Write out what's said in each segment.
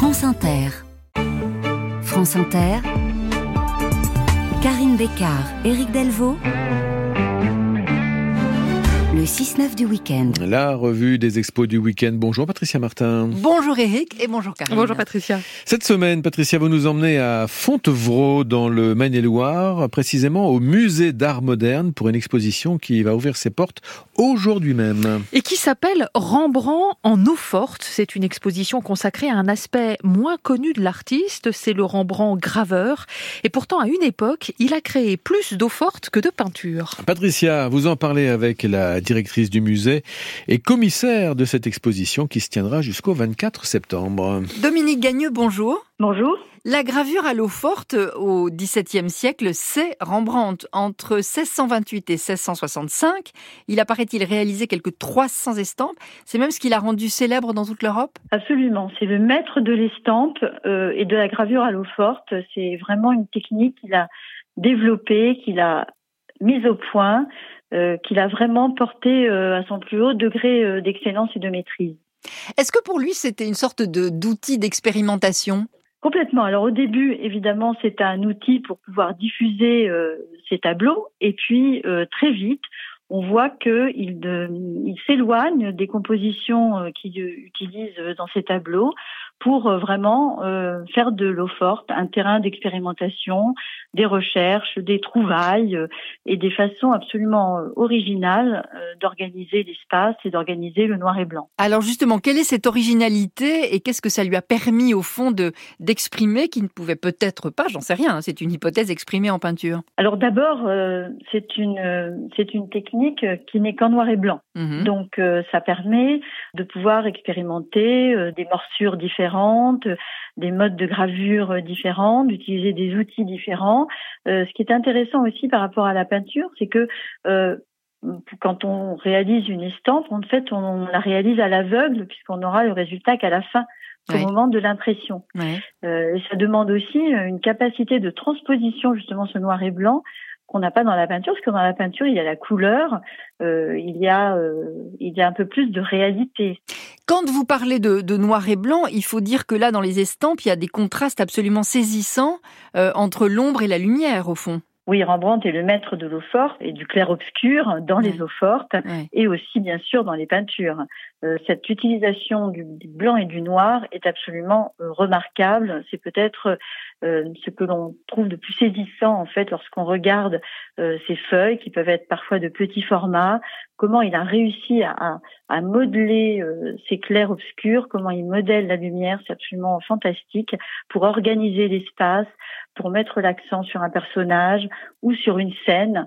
France Inter. France Inter. Karine Bécard, Éric Delvaux. Le 6-9 du week-end. La revue des expos du week-end. Bonjour Patricia Martin. Bonjour Eric et bonjour Karine. Bonjour Patricia. Cette semaine, Patricia, vous nous emmenez à Fontevraud dans le Maine-et-Loire, précisément au musée d'art moderne pour une exposition qui va ouvrir ses portes aujourd'hui même. Et qui s'appelle Rembrandt en eau forte. C'est une exposition consacrée à un aspect moins connu de l'artiste, c'est le Rembrandt graveur. Et pourtant, à une époque, il a créé plus d'eau forte que de peinture. Patricia, vous en parlez avec la directrice du musée et commissaire de cette exposition qui se tiendra jusqu'au 24 septembre. Dominique Gagneux, bonjour. Bonjour. La gravure à l'eau forte au XVIIe siècle, c'est Rembrandt. Entre 1628 et 1665, il apparaît-il réalisé quelques 300 estampes? C'est même ce qu'il a rendu célèbre dans toute l'Europe? Absolument. C'est le maître de l'estampe euh, et de la gravure à l'eau forte. C'est vraiment une technique qu'il a développée, qu'il a mise au point, euh, qu'il a vraiment portée euh, à son plus haut degré d'excellence et de maîtrise. Est-ce que pour lui, c'était une sorte d'outil d'expérimentation? Complètement. Alors au début, évidemment, c'est un outil pour pouvoir diffuser euh, ces tableaux, et puis euh, très vite, on voit qu'il il s'éloigne des compositions euh, qu'il utilise dans ces tableaux pour euh, vraiment euh, faire de l'eau forte un terrain d'expérimentation, des recherches, des trouvailles euh, et des façons absolument originales d'organiser l'espace et d'organiser le noir et blanc. Alors justement, quelle est cette originalité et qu'est-ce que ça lui a permis au fond de d'exprimer qui ne pouvait peut-être pas, j'en sais rien, hein, c'est une hypothèse exprimée en peinture. Alors d'abord, c'est une c'est une technique qui n'est qu'en noir et blanc. Mmh Donc ça permet de pouvoir expérimenter des morsures différentes des modes de gravure différents, d'utiliser des outils différents. Euh, ce qui est intéressant aussi par rapport à la peinture, c'est que euh, quand on réalise une estampe, en fait, on la réalise à l'aveugle puisqu'on aura le résultat qu'à la fin au moment de l'impression. Euh, et ça demande aussi une capacité de transposition justement ce noir et blanc qu'on n'a pas dans la peinture, parce que dans la peinture, il y a la couleur, euh, il, y a, euh, il y a un peu plus de réalité. Quand vous parlez de, de, noir et blanc, il faut dire que là, dans les estampes, il y a des contrastes absolument saisissants euh, entre l'ombre et la lumière, au fond. Oui, Rembrandt est le maître de l'eau forte et du clair-obscur dans les eaux fortes et aussi bien sûr dans les peintures. Euh, cette utilisation du, blanc et du noir est absolument euh, remarquable. C'est peut-être euh, ce que l'on trouve de plus saisissant en fait lorsqu'on regarde ces feuilles qui peuvent être parfois de petits formats. Comment il a réussi à, à modeler ces clairs obscurs, comment il modèle la lumière, c'est absolument fantastique pour organiser l'espace, pour mettre l'accent sur un personnage ou sur une scène,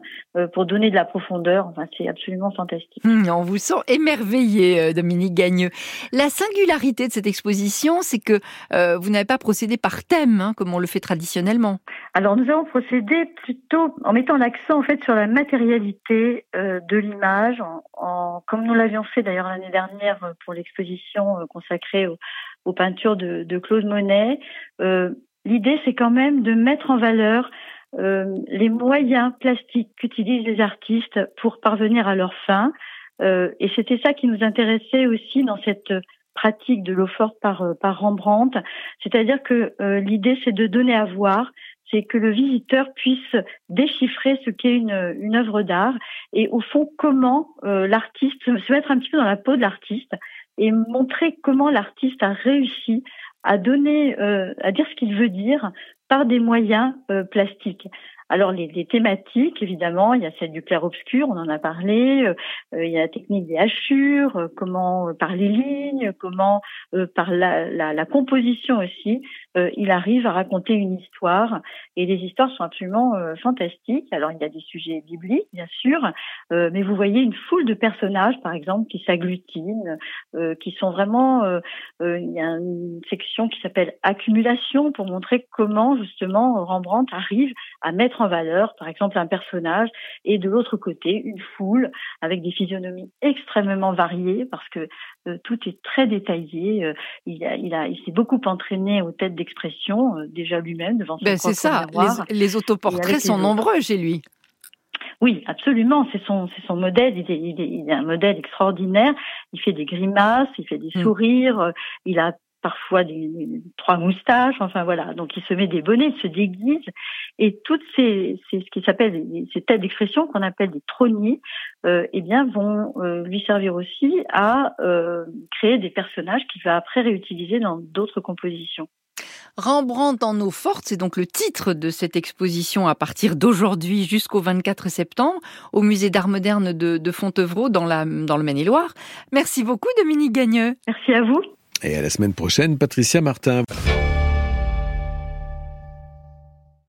pour donner de la profondeur. Enfin, c'est absolument fantastique. Hum, on vous sent émerveillé Dominique Gagneux. La singularité de cette exposition, c'est que euh, vous n'avez pas procédé par thème, hein, comme on le fait traditionnellement. Alors nous avons procédé plutôt en mettant l'accent en fait sur la matérialité euh, de l'image, en, comme nous l'avions fait d'ailleurs l'année dernière euh, pour l'exposition consacrée aux, peintures de, de, Claude Monet. L'idée, c'est quand même de mettre en valeur les moyens plastiques qu'utilisent les artistes pour parvenir à leur fin, euh, et c'était ça qui nous intéressait aussi dans cette pratique de l'eau forte par, euh, par Rembrandt. C'est-à-dire que euh, l'idée, c'est de donner à voir, c'est que le visiteur puisse déchiffrer ce qu'est une, une œuvre d'art et au fond comment l'artiste, se mettre un petit peu dans la peau de l'artiste et montrer comment l'artiste a réussi à donner, à dire ce qu'il veut dire par des moyens plastiques. Alors les, thématiques, évidemment, il y a celle du clair-obscur, on en a parlé, euh, euh, il y a la technique des hachures, euh, comment par les lignes, comment par la, composition aussi, il arrive à raconter une histoire. Et les histoires sont absolument fantastiques. Alors il y a des sujets bibliques, bien sûr, mais vous voyez une foule de personnages, par exemple, qui s'agglutinent, qui sont vraiment... il y a une section qui s'appelle accumulation pour montrer comment justement Rembrandt arrive à mettre valeur, par exemple, un personnage, et de l'autre côté, une foule avec des physionomies extrêmement variées, parce que euh, tout est très détaillé. Euh, il, a, il, a, il s'est beaucoup entraîné aux têtes d'expression, euh, déjà lui-même, devant son ben, C'est ça, les, les, autoportraits sont nombreux chez lui. Oui, absolument. C'est son, c'est son modèle. Il est, il, est, il est, un modèle extraordinaire. Il fait des grimaces, il fait des hmm. sourires. Il a parfois des, trois moustaches, enfin voilà. Donc il se met des bonnets, il se déguise, et toutes ces, ces ce qui s'appelle ces têtes d'expression qu'on appelle des trôniers, euh, eh bien vont euh, lui servir aussi à euh, créer des personnages qu'il va après réutiliser dans d'autres compositions. Rembrandt en eau forte, c'est donc le titre de cette exposition à partir d'aujourd'hui jusqu'au 24 septembre au musée d'art moderne de, de Fontevraud dans, la, dans le Maine-et-Loire. Merci beaucoup Dominique Gagneux. Merci à vous. Et à la semaine prochaine, Patricia Martin.